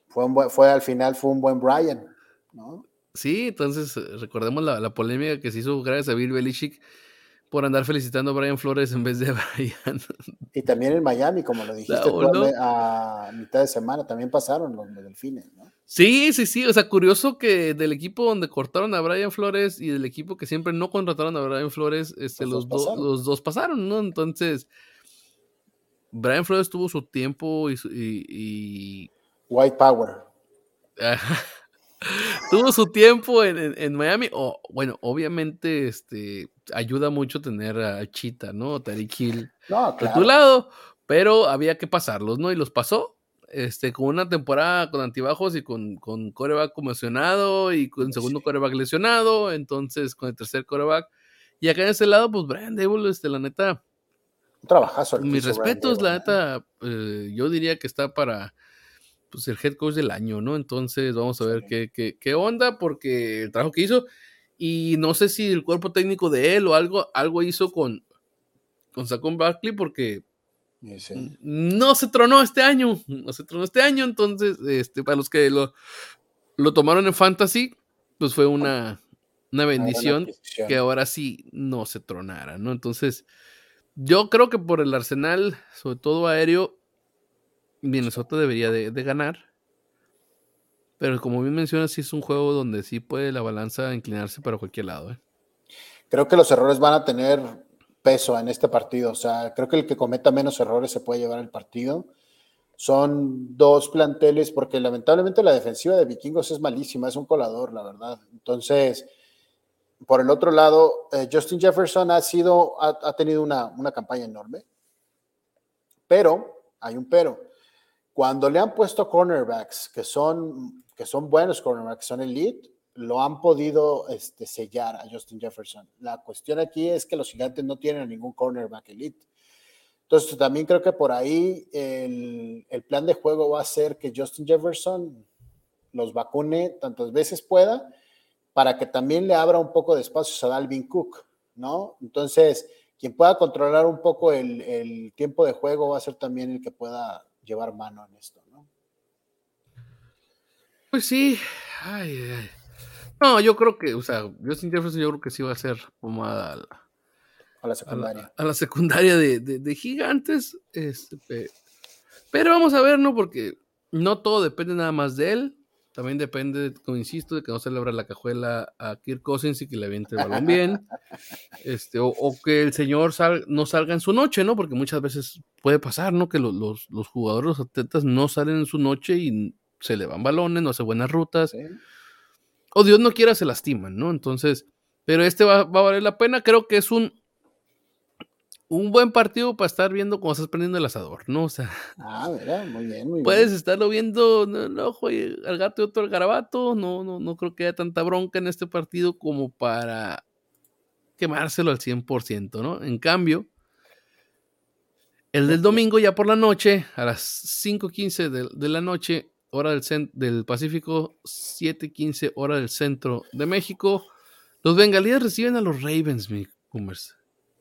fue, un buen, fue al final fue un buen Brian, ¿no? Sí, entonces recordemos la, la, polémica que se hizo gracias a Bill Belichick por andar felicitando a Brian Flores en vez de a Brian. Y también en Miami, como lo dijiste tú, a, mitad de semana, también pasaron los, los delfines, ¿no? Sí, sí, sí. O sea, curioso que del equipo donde cortaron a Brian Flores y del equipo que siempre no contrataron a Brian Flores, este, los, los, do, los dos pasaron, ¿no? Entonces, Brian Flores tuvo su tiempo y, y, y... White Power. tuvo su tiempo en, en, en Miami. O, bueno, obviamente este, ayuda mucho tener a Chita, ¿no? Tariq Hill no, claro. tu lado, pero había que pasarlos, ¿no? Y los pasó. este, con una temporada con antibajos y con, con coreback conmocionado y con segundo coreback lesionado, entonces con el tercer coreback. Y acá en ese lado, pues Brian Dable, este, la neta. Un trabajazo. Mis respetos, la neta, eh, yo diría que está para pues, el head coach del año, ¿no? Entonces vamos a ver qué, qué, qué onda, porque el trabajo que hizo, y no sé si el cuerpo técnico de él o algo, algo hizo con, con Saquon Barkley, porque no se tronó este año, no se tronó este año, entonces, este, para los que lo, lo tomaron en fantasy, pues fue una, una bendición que ahora sí no se tronara, ¿no? Entonces, yo creo que por el arsenal, sobre todo aéreo, Minnesota debería de, ganar. Pero como bien mencionas, sí es un juego donde sí puede la balanza inclinarse para cualquier lado. ¿eh? Creo que los errores van a tener peso en este partido. O sea, creo que el que cometa menos errores se puede llevar el partido. Son dos planteles, porque lamentablemente la defensiva de Vikingos es malísima, es un colador, la verdad. Entonces, por el otro lado, eh, Justin Jefferson ha sido, ha, tenido una, una campaña enorme, pero hay un pero cuando le han puesto cornerbacks que son, que son buenos cornerbacks, son elite, lo han podido este, sellar a Justin Jefferson. La cuestión aquí es que los gigantes no tienen ningún cornerback elite. Entonces también creo que por ahí el, el plan de juego va a ser que Justin Jefferson los vacune tantas veces pueda para que también le abra un poco de espacios a Dalvin Cook, ¿no? Entonces, quien pueda controlar un poco el, el tiempo de juego va a ser también el que pueda llevar mano en esto, ¿no? Pues sí, ay, ay. No, yo creo que, o sea, Justin Jefferson yo creo que sí va a ser pomada a la, a la secundaria. A la, secundaria de, de, gigantes. Este, pero vamos a ver, ¿no? Porque no todo depende nada más de él. También depende, como insisto, de que no se le abra la cajuela a Kirk Cousins y que le aviente el balón bien. Este, o, que el señor no salga en su noche, ¿no? Porque muchas veces puede pasar, ¿no? Que los, los, jugadores, los atletas no salen en su noche y se le van balones, no hace buenas rutas. O Dios no quiera, se lastiman, ¿no? Entonces, pero este va, va a valer la pena. Creo que es un un buen partido para estar viendo cómo estás prendiendo el asador, ¿no? O sea, ah, mira, muy bien, muy puedes estarlo viendo, no, no, al gato y otro al garabato, no, no, no creo que haya tanta bronca en este partido como para quemárselo al 100%, ¿no? En cambio, el del domingo ya por la noche, a las 5.15 de, de la noche, hora del, del Pacífico, 7.15 hora del centro de México, los bengalíes reciben a los Ravens, mi Cummers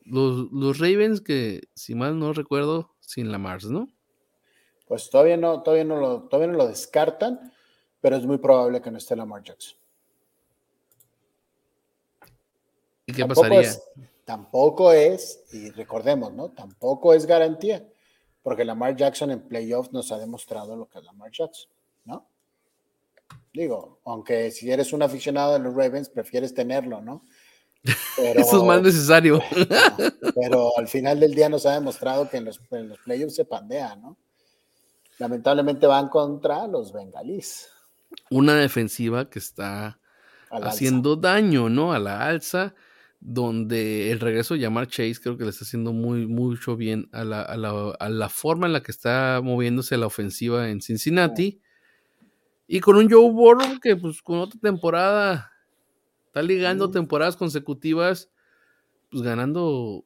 los, Ravens que, si mal no recuerdo, sin la Mars, ¿no? Pues todavía no, todavía no lo, todavía no lo descartan, pero es muy probable que no esté Lamar Jackson. ¿Y qué pasaría? tampoco es, y recordemos, ¿no? Tampoco es garantía, porque Lamar Jackson en playoffs nos ha demostrado lo que es Lamar Jackson, ¿no? Digo, aunque si eres un aficionado de los Ravens, prefieres tenerlo, ¿no? Eso es más necesario. Pero al final del día nos ha demostrado que en los, playoffs se pandea, ¿no? Lamentablemente van contra los bengalíes. Una defensiva que está haciendo daño, ¿no? A la alza, donde el regreso de Yamar Chase creo que le está haciendo muy, mucho bien a la, a la, forma en la que está moviéndose la ofensiva en Cincinnati. Y con un Joe Burrow que, pues, con otra temporada Está ligando temporadas consecutivas, pues ganando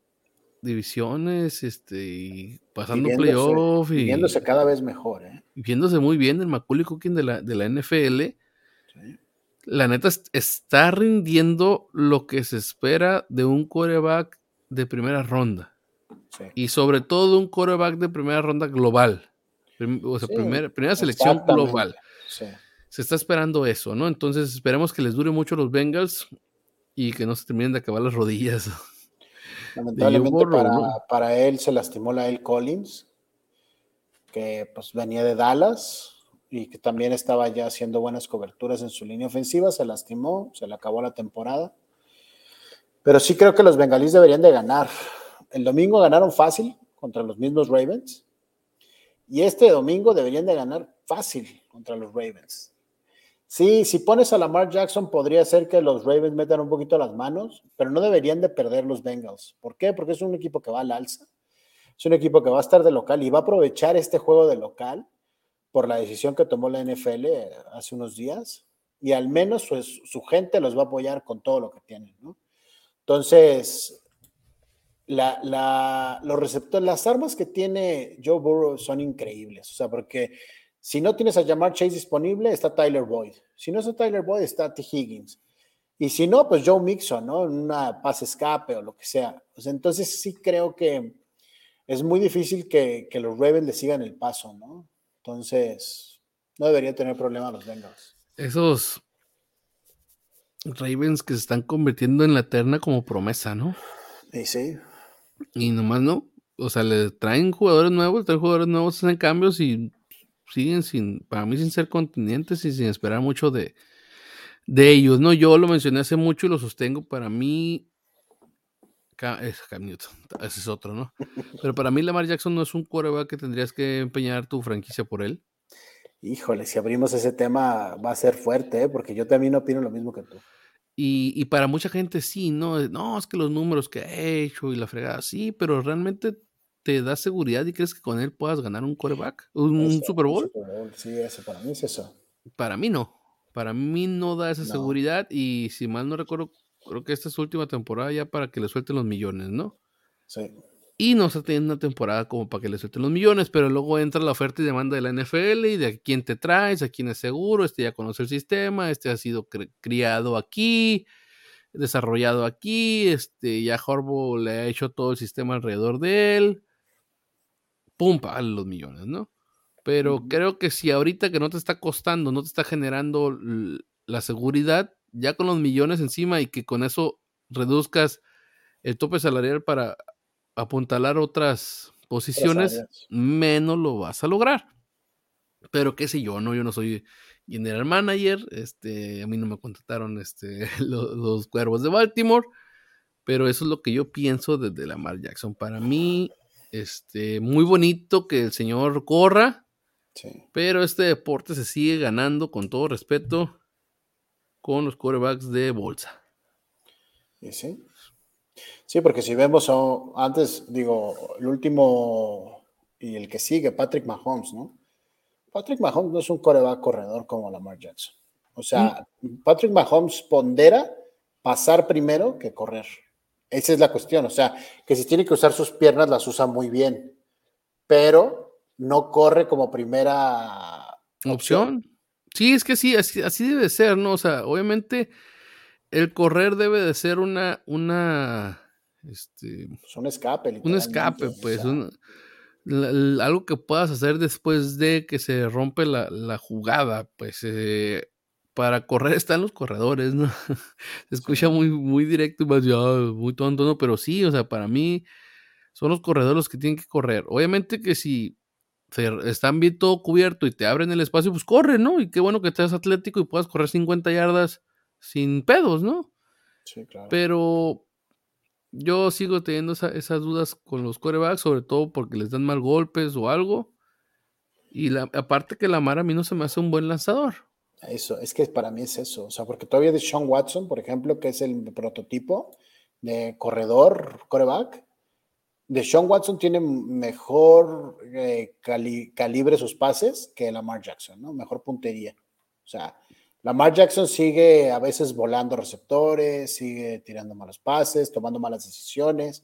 divisiones, este, y pasando playoff. Y viéndose cada vez mejor, ¿eh? Viéndose muy bien el Macaulay Cooking de la, de la NFL. La neta está rindiendo lo que se espera de un coreback de primera ronda. Y sobre todo un coreback de primera ronda global. O sea, primera selección global. Sí se está esperando eso, ¿no? Entonces esperemos que les dure mucho los Bengals y que no se terminen de acabar las rodillas. Lamentablemente para, él se lastimó la El Collins, que pues venía de Dallas y que también estaba ya haciendo buenas coberturas en su línea ofensiva, se lastimó, se le acabó la temporada. Pero sí creo que los bengalíes deberían de ganar. El domingo ganaron fácil contra los mismos Ravens. Y este domingo deberían de ganar fácil contra los Ravens. Sí, si pones a Lamar Jackson, podría ser que los Ravens metan un poquito las manos, pero no deberían de perder los Bengals. ¿Por qué? Porque es un equipo que va al alza, es un equipo que va a estar de local y va a aprovechar este juego de local, por la decisión que tomó la NFL hace unos días y al menos su gente los va a apoyar con todo lo que tienen. Entonces, los receptores, las armas que tiene Joe Burrow son increíbles, o sea, porque si no tienes a llamar Chase disponible, está Tyler Boyd. Si no está Tyler Boyd, está T. Higgins. Y si no, pues Joe Mixon, ¿no? Una pase escape o lo que sea. entonces sí creo que es muy difícil que, que los Ravens le sigan el paso, ¿no? Entonces, no debería tener problema los Bengals. Esos Ravens que se están convirtiendo en la eterna como promesa, ¿no? Sí, sí. Y nomás no. O sea, le traen jugadores nuevos, traen jugadores nuevos, hacen cambios y siguen sin, para mí sin ser continentes y sin esperar mucho de, de ellos, ¿no? Yo lo mencioné hace mucho y lo sostengo. Para mí, es Cam Newton, ese es otro, ¿no? Pero para mí Lamar Jackson no es un coreback que tendrías que empeñar tu franquicia por él. Híjole, si abrimos ese tema va a ser fuerte, ¿eh? porque yo también opino lo mismo que tú. Y, y, para mucha gente sí, ¿no? No, es que los números que ha hecho y la fregada, sí, pero realmente te da seguridad y crees que con él puedas ganar un coreback, un, Super, Bowl? Sí, eso para mí es eso. Para mí no. Para mí no da esa seguridad y si mal no recuerdo, creo que esta es su última temporada ya para que le suelten los millones, ¿no? Sí. Y no está teniendo una temporada como para que le suelten los millones, pero luego entra la oferta y demanda de la NFL y de quién te traes, a quién es seguro, este ya conoce el sistema, este ha sido criado aquí, desarrollado aquí, este ya Horbo le ha hecho todo el sistema alrededor de él. Pum, pagan los millones, ¿no? Pero creo que si ahorita que no te está costando, no te está generando la seguridad, ya con los millones encima y que con eso reduzcas el tope salarial para apuntalar otras posiciones, menos lo vas a lograr. Pero qué sé yo, no, yo no soy general manager, este, a mí no me contrataron este, los, cuervos de Baltimore, pero eso es lo que yo pienso desde Lamar Jackson. Para mí, este, muy bonito que el señor corra, pero este deporte se sigue ganando con todo respeto con los quarterbacks de bolsa. sí? Sí, porque si vemos antes, digo, el último y el que sigue, Patrick Mahomes, ¿no? Patrick Mahomes no es un coreback corredor como Lamar Jackson. O sea, mm. Patrick Mahomes pondera pasar primero que correr. Esa es la cuestión. O sea, que si tiene que usar sus piernas, las usa muy bien. Pero no corre como primera opción. Sí, es que sí, así, debe ser, ¿no? O sea, obviamente el correr debe de ser una, una, este... un escape. Un escape, pues, algo que puedas hacer después de que se rompe la, jugada, pues, eh, para correr están los corredores, ¿no? se escucha muy, muy directo y más, muy tonto, ¿no? Pero sí, o sea, para mí son los corredores los que tienen que correr. Obviamente que si están bien todo cubierto y te abren el espacio, pues corre, ¿no? Y qué bueno que seas atlético y puedas correr 50 yardas sin pedos, ¿no? Sí, claro. Pero yo sigo teniendo esas dudas con los corebacks, sobre todo porque les dan mal golpes o algo. Y la, aparte que la Mara a mí no se me hace un buen lanzador. Eso, es que para mí es eso. O sea, porque todavía de Sean Watson, por ejemplo, que es el prototipo de corredor, coreback, de Sean Watson tiene mejor eh, calibre sus pases que Lamar Jackson, ¿no? Mejor puntería. O sea, Lamar Jackson sigue a veces volando receptores, sigue tirando malos pases, tomando malas decisiones.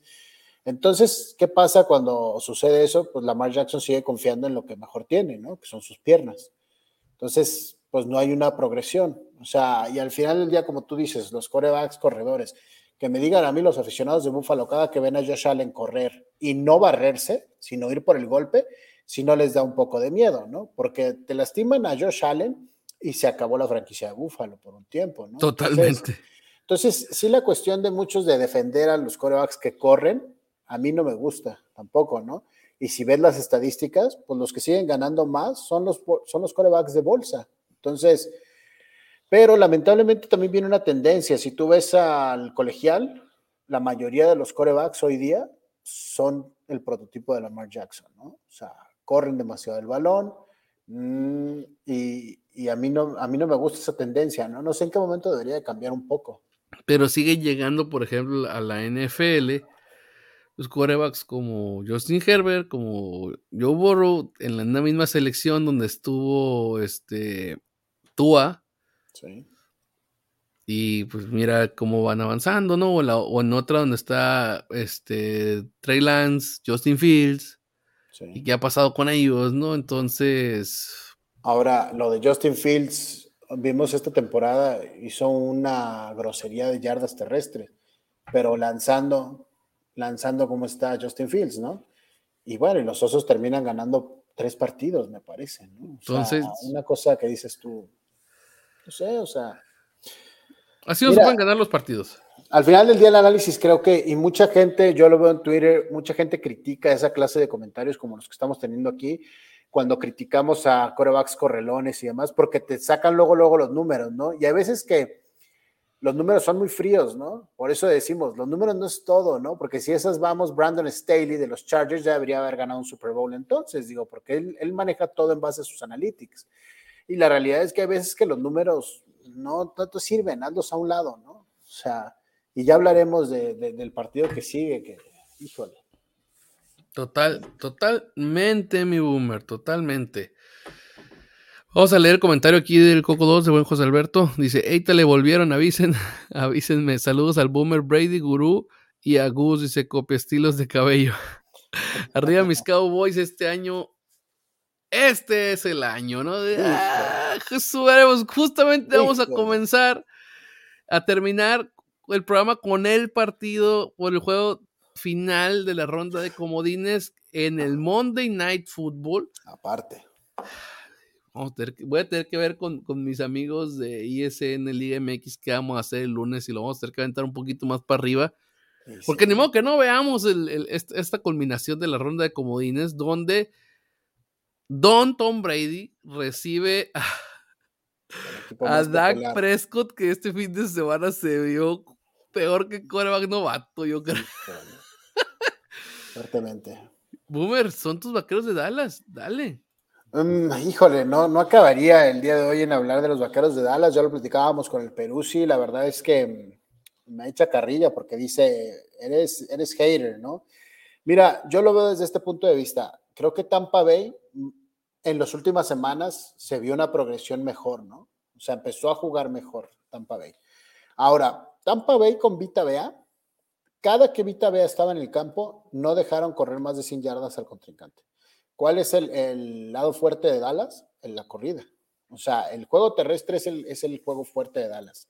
Entonces, ¿qué pasa cuando sucede eso? Pues Lamar Jackson sigue confiando en lo que mejor tiene, ¿no? Que son sus piernas. Entonces, pues no hay una progresión. O sea, y al final del día, como tú dices, los corebacks corredores, que me digan a mí los aficionados de Buffalo cada que ven a Josh Allen correr y no barrerse, sino ir por el golpe, si no les da un poco de miedo, ¿no? Porque te lastiman a Josh Allen y se acabó la franquicia de Buffalo por un tiempo, ¿no? Totalmente. Entonces, sí la cuestión de muchos de defender a los corebacks que corren, a mí no me gusta tampoco, ¿no? Y si ves las estadísticas, pues los que siguen ganando más son los, son los corebacks de bolsa. Entonces, pero lamentablemente también viene una tendencia. Si tú ves al colegial, la mayoría de los corebacks hoy día son el prototipo de Lamar Jackson, ¿no? O sea, corren demasiado el balón mm, y, a, mí no, a mí no me gusta esa tendencia, ¿no? No sé en qué momento debería cambiar un poco. Pero sigue llegando, por ejemplo, a la NFL los corebacks como Justin Herbert, como Joe Burrow, en la misma selección donde estuvo este Tua. Sí. Y pues mira cómo van avanzando, ¿no? O, en otra donde está este Trey Lance, Justin Fields. Y qué ha pasado con ellos, ¿no? Entonces. Ahora, lo de Justin Fields, vimos esta temporada, hizo una grosería de yardas terrestres, pero lanzando, lanzando como está Justin Fields, ¿no? Y bueno, y los osos terminan ganando tres partidos, me parece, ¿no? Entonces. una cosa que dices tú, no sé, o sea. Así no se pueden ganar los partidos. Al final del día el análisis creo que, y mucha gente, yo lo veo en Twitter, mucha gente critica esa clase de comentarios como los que estamos teniendo aquí, cuando criticamos a corebacks correlones y demás, porque te sacan luego, luego los números, ¿no? Y hay veces que los números son muy fríos, ¿no? Por eso decimos, los números no es todo, ¿no? Porque si esas vamos, Brandon Staley de los Chargers ya debería haber ganado un Super Bowl entonces, digo, porque él, él maneja todo en base a sus analytics. Y la realidad es que hay veces que los números no tanto sirven, hazlos a un lado, ¿no? O sea, y ya hablaremos del partido que sigue, que, híjole. Total, totalmente, mi boomer, totalmente. Vamos a leer el comentario aquí del Coco 2 de buen José Alberto. Dice, Eita le volvieron, avisen, avísenme. Saludos al boomer Brady, Gurú y a Gus, dice, copia estilos de cabello. Arriba mis Cowboys este año. Este es el año, ¿no? Ah, justamente vamos a comenzar a terminar el programa con el partido por el juego final de la ronda de comodines en el Monday Night Football. Aparte. voy a tener que ver con, mis amigos de ISN Liga MX qué vamos a hacer el lunes y lo vamos a tener que aventar un poquito más para arriba. Porque ni modo que no veamos esta, culminación de la ronda de comodines donde Don Tom Brady recibe a, Dak Prescott que este fin de semana se vio peor que coreback novato, yo creo. Fuertemente. Boomer, son tus vaqueros de Dallas, dale. Mm, híjole, no, no acabaría el día de hoy en hablar de los vaqueros de Dallas, ya lo platicábamos con el sí, la verdad es que me echa carrilla porque dice, eres, eres hater, ¿no? Mira, yo lo veo desde este punto de vista. Creo que Tampa Bay mm, en las últimas semanas se vio una progresión mejor, ¿no? O sea, empezó a jugar mejor Tampa Bay. Ahora, Tampa Bay con Vita Bea, cada que Vita Bea estaba en el campo, no dejaron correr más de 100 yardas al contrincante. ¿Cuál es el, lado fuerte de Dallas? En la corrida. O sea, el juego terrestre es el, es el juego fuerte de Dallas.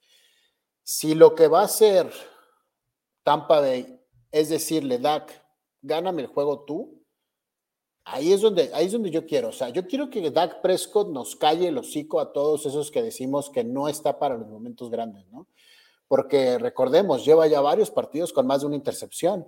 Si lo que va a hacer Tampa Bay es decirle, Dak, gáname el juego tú, ahí es donde, ahí es donde yo quiero. O sea, yo quiero que Dak Prescott nos calle el hocico a todos esos que decimos que no está para los momentos grandes, ¿no? porque recordemos, lleva ya varios partidos con más de una intercepción,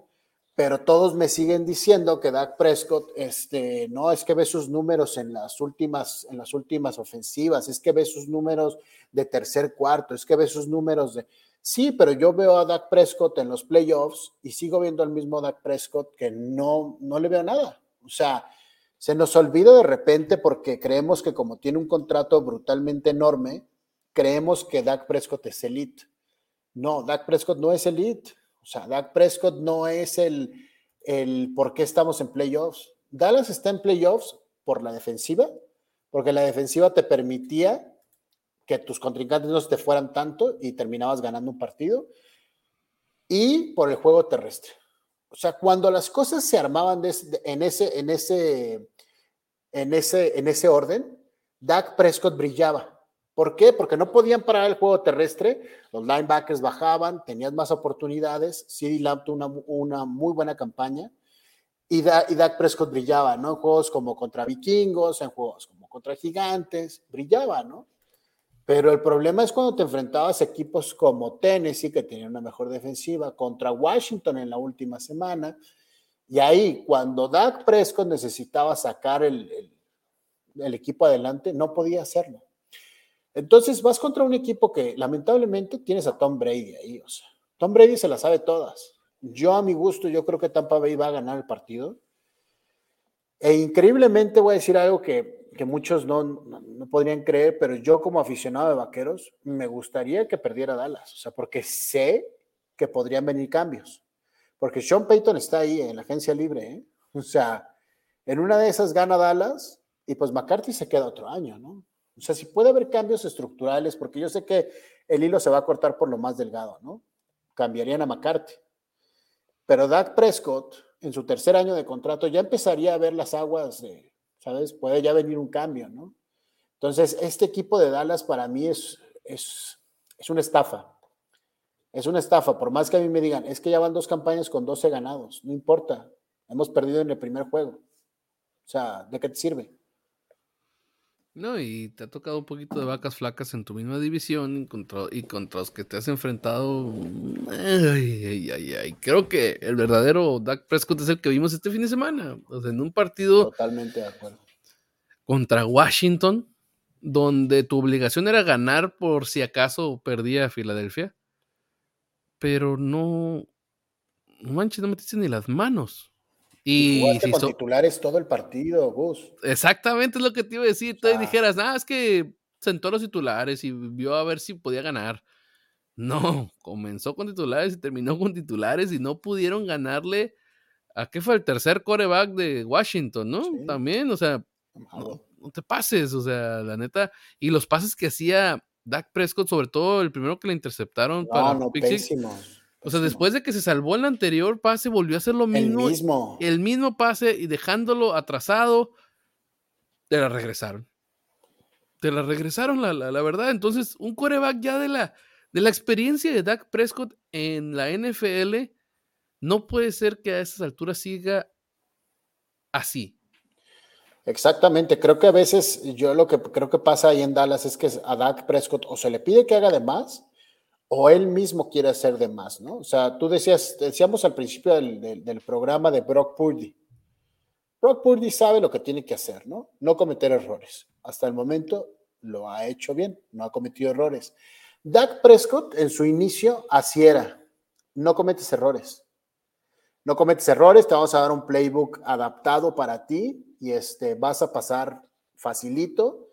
pero todos me siguen diciendo que Dak Prescott, este, no es que ve sus números en las últimas, en las últimas ofensivas, es que ve sus números de tercer cuarto, es que ve sus números de, sí, pero yo veo a Dak Prescott en los playoffs y sigo viendo al mismo Dak Prescott que no, no le veo nada, o sea, se nos olvida de repente porque creemos que como tiene un contrato brutalmente enorme, creemos que Dak Prescott es elite no, Dak Prescott no es elite. O sea, Dak Prescott no es el, el por qué estamos en playoffs. Dallas está en playoffs por la defensiva, porque la defensiva te permitía que tus contrincantes no se te fueran tanto y terminabas ganando un partido, y por el juego terrestre. O sea, cuando las cosas se armaban en, ese, en, ese, en, ese, en ese orden, Dak Prescott brillaba. ¿Por qué? Porque no podían parar el juego terrestre, los linebackers bajaban, tenías más oportunidades, CD Lamb tuvo una, muy buena campaña y, Dak Prescott brillaba, ¿no? En juegos como contra vikingos, en juegos como contra gigantes, brillaba, ¿no? Pero el problema es cuando te enfrentabas a equipos como Tennessee, que tenían una mejor defensiva, contra Washington en la última semana, y ahí cuando Dak Prescott necesitaba sacar el equipo adelante, no podía hacerlo. Entonces vas contra un equipo que lamentablemente tienes a Tom Brady ahí. O sea, Tom Brady se la sabe todas. Yo a mi gusto, yo creo que Tampa Bay va a ganar el partido. E increíblemente voy a decir algo que, muchos no, no, podrían creer, pero yo como aficionado de vaqueros me gustaría que perdiera Dallas. O sea, porque sé que podrían venir cambios. porque Sean Payton está ahí en la agencia libre, ¿eh? O sea, en una de esas gana Dallas y pues McCarthy se queda otro año, ¿no? O sea, si puede haber cambios estructurales, porque yo sé que el hilo se va a cortar por lo más delgado, ¿no? Cambiarían a McCarthy. Pero Dak Prescott, en su tercer año de contrato, ya empezaría a ver las aguas de, ¿sabes? Puede ya venir un cambio, ¿no? Entonces, este equipo de Dallas para mí es, es, es una estafa. Es una estafa, por más que a mí me digan, es que ya van dos campañas con 12 ganados, no importa, hemos perdido en el primer juego. O sea, ¿de qué te sirve? No, y te ha tocado un poquito de vacas flacas en tu misma división y contra, y contra los que te has enfrentado. Ay, ay, ay, ay. Creo que el verdadero Dak Prescott es el que vimos este fin de semana. O sea, en un partido. Totalmente de acuerdo. Contra Washington, donde tu obligación era ganar por si acaso perdía Filadelfia. Pero no. No manches, no metiste ni las manos. Y, si con titulares todo el partido, Gus. Exactamente es lo que te iba a decir. Tú dijeras, ah, es que sentó los titulares y vio a ver si podía ganar. No, comenzó con titulares y terminó con titulares y no pudieron ganarle a qué fue el tercer coreback de Washington, ¿no? También, o sea, no, te pases, o sea, la neta. Y los pases que hacía Dak Prescott, sobre todo el primero que le interceptaron para no, o sea, después de que se salvó el anterior pase, volvió a hacer lo mismo. El mismo. El mismo pase y dejándolo atrasado, te la regresaron. Te la regresaron, la, la, verdad. Entonces, un coreback ya de la, de la experiencia de Dak Prescott en la NFL, no puede ser que a esas alturas siga así. Exactamente, creo que a veces yo lo que creo que pasa ahí en Dallas es que a Dak Prescott o se le pide que haga de más o él mismo quiere hacer de más, ¿no? O sea, tú decías, decíamos al principio del, programa de Brock Purdy. Brock Purdy sabe lo que tiene que hacer, ¿no? No cometer errores. Hasta el momento lo ha hecho bien, no ha cometido errores. Dak Prescott en su inicio así era, no cometes errores. No cometes errores, te vamos a dar un playbook adaptado para ti y este, vas a pasar facilito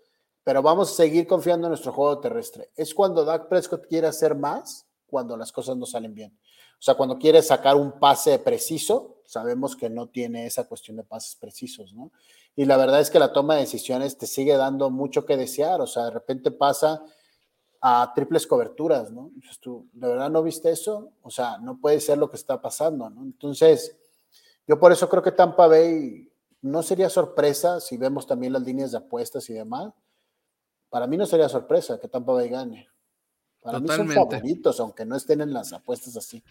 pero vamos a seguir confiando en nuestro juego terrestre. Es cuando Dak Prescott quiere hacer más, cuando las cosas no salen bien. O sea, cuando quiere sacar un pase preciso, sabemos que no tiene esa cuestión de pases precisos, ¿no? Y la verdad es que la toma de decisiones te sigue dando mucho que desear, o sea, de repente pasa a triples coberturas, ¿no? Entonces tú, ¿de verdad no viste eso? O sea, no puede ser lo que está pasando, ¿no? Entonces, yo por eso creo que Tampa Bay no sería sorpresa si vemos también las líneas de apuestas y demás, para mí no sería sorpresa que Tampa Bay gane. Para mí son favoritos, aunque no estén en las apuestas así.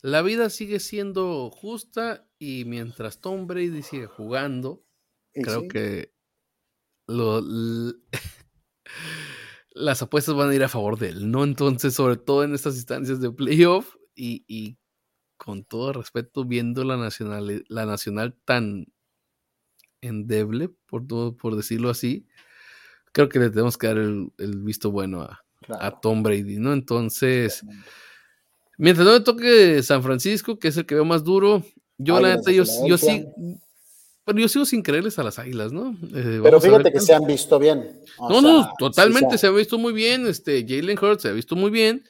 La vida sigue siendo justa y mientras Tom Brady sigue jugando, creo que las apuestas van a ir a favor de él, ¿no? Entonces, sobre todo en estas instancias de playoff y, con todo respeto, viendo la nacional, la nacional tan endeble, por, todo, por decirlo así, creo que le tenemos que dar el, visto bueno a, Tom Brady, ¿no? Entonces, mientras no me toque San Francisco, que es el que veo más duro, yo la neta, yo, yo sí, pero yo sigo sin creerles a las águilas, ¿no? Eh, pero fíjate que se han visto bien. no, no, totalmente se, ha visto muy bien. Este, Jalen Hurts se ha visto muy bien,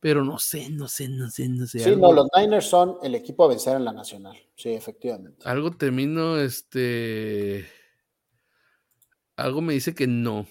pero no sé, no sé, no sé, no sé. Sí, no, los Niners son el equipo a vencer en la nacional. Sí, efectivamente. Algo termino, este algo me dice que no,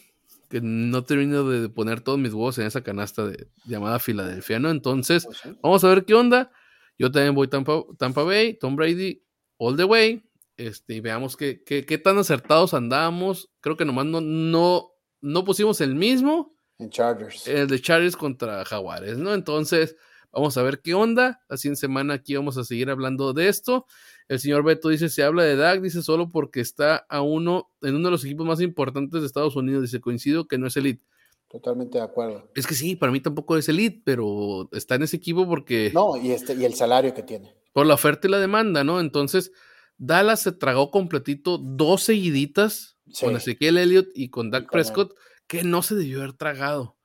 que no termino de poner todos mis huevos en esa canasta de, llamada Filadelfia, ¿no? Entonces, pues vamos a ver qué onda. Yo también voy Tampa, Tampa Bay, Tom Brady, all the way. Este, y veamos qué, qué, qué tan acertados andamos. Creo que nomás no, no, no pusimos el mismo. En Chargers. El de Chargers contra Jaguares, ¿no? Entonces, vamos a ver qué onda. Así en semana aquí vamos a seguir hablando de esto. El señor Beto dice, se habla de Dak, dice solo porque está a uno, en uno de los equipos más importantes de Estados Unidos. Dice, coincido que no es elite. Totalmente de acuerdo. Es que sí, para mí tampoco es elite, pero está en ese equipo porque... No, y, este, y el salario que tiene. Por la oferta y la demanda, ¿no? Entonces, Dallas se tragó completito dos seguiditas con Ezequiel Elliott y con Dak Prescott, que no se debió haber tragado.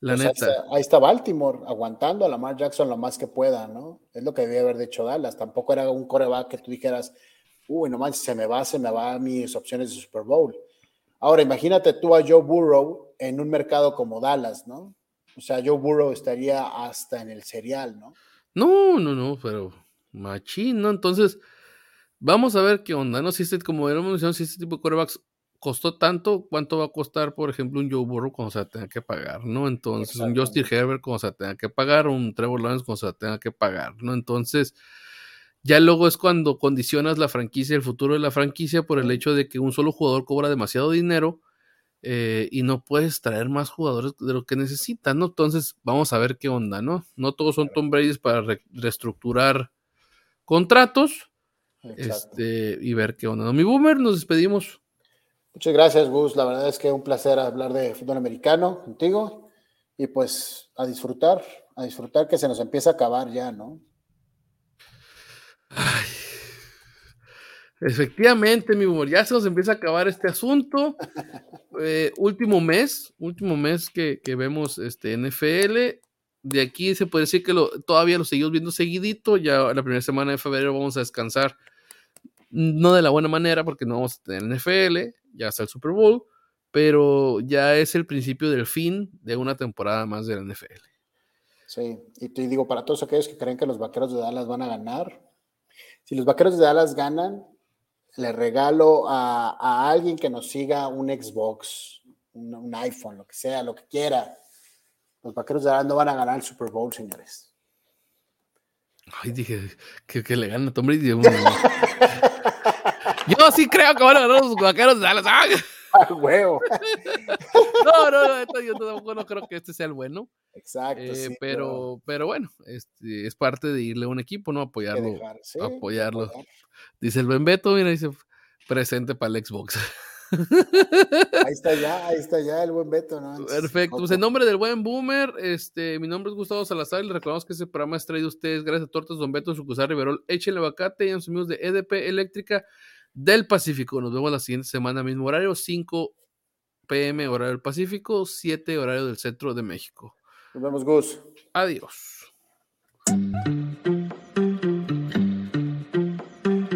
La pues neta. Ahí está, Baltimore aguantando a Lamar Jackson lo más que pueda, ¿no? Es lo que debía haber dicho Dallas. Tampoco era un coreback que tú dijeras, uy, no se me va, se me va a mis opciones de Super Bowl. Ahora, imagínate tú a Joe Burrow en un mercado como Dallas, ¿no? O sea, Joe Burrow estaría hasta en el serial, ¿no? No, no, no, pero machín, ¿no? Entonces, vamos a ver qué onda, ¿no? Si este, como hemos mencionado, si este tipo de corebacks costó tanto, ¿cuánto va a costar, por ejemplo, un Joe Burrow cuando se la tenga que pagar, ¿no? Entonces, un Justin Herbert cuando se la tenga que pagar, un Trevor Lawrence cuando se la tenga que pagar, ¿no? Entonces, ya luego es cuando condicionas la franquicia, el futuro de la franquicia, por el hecho de que un solo jugador cobra demasiado dinero eh, y no puedes traer más jugadores de lo que necesitan, ¿no? Entonces, vamos a ver qué onda, ¿no? No todos son Tom Brady para reestructurar contratos este, y ver qué onda. ¿no? Mi boomer, nos despedimos. Muchas gracias, Gus. La verdad es que un placer hablar de fútbol americano contigo y pues a disfrutar, a disfrutar que se nos empieza a acabar ya, ¿no? Ay. Efectivamente, mi humor, ya se nos empieza a acabar este asunto. Eh, último mes, último mes que, vemos este NFL. De aquí se puede decir que lo, todavía lo seguimos viendo seguidito. Ya la primera semana de febrero vamos a descansar. No de la buena manera porque no vamos a tener NFL, ya está el Super Bowl, pero ya es el principio del fin de una temporada más de la NFL. Sí, y te digo, para todos aquellos que creen que los vaqueros de Dallas van a ganar, si los vaqueros de Dallas ganan, le regalo a, alguien que nos siga un Xbox, un, iPhone, lo que sea, lo que quiera. Los vaqueros de Dallas no van a ganar el Super Bowl, señores. Ay, dije que, le gana a Tom Brady. Yo sí creo que van a ganar los vaqueros de Dallas. ¡Ah! huevo! no, no, no, yo tampoco no creo que este sea el bueno. Exacto. Eh, pero, pero bueno, este, es parte de irle a un equipo, ¿no? Apoyarlo. apoyarlo. Dice el buen Beto, mira, dice presente para el Xbox. Ahí está ya, ahí está ya el buen Beto, ¿no? Perfecto. Pues en nombre del buen Boomer, este, mi nombre es Gustavo Salazar y le recordamos que ese programa es traído a ustedes gracias a Tortas Don Beto, Sucusar Riverol, Échele Bacate y a los amigos de EDP Eléctrica del Pacífico. Nos vemos la siguiente semana, mismo horario, 5 pm horario del Pacífico, 7 horario del centro de México. Nos vemos, Gus. Adiós.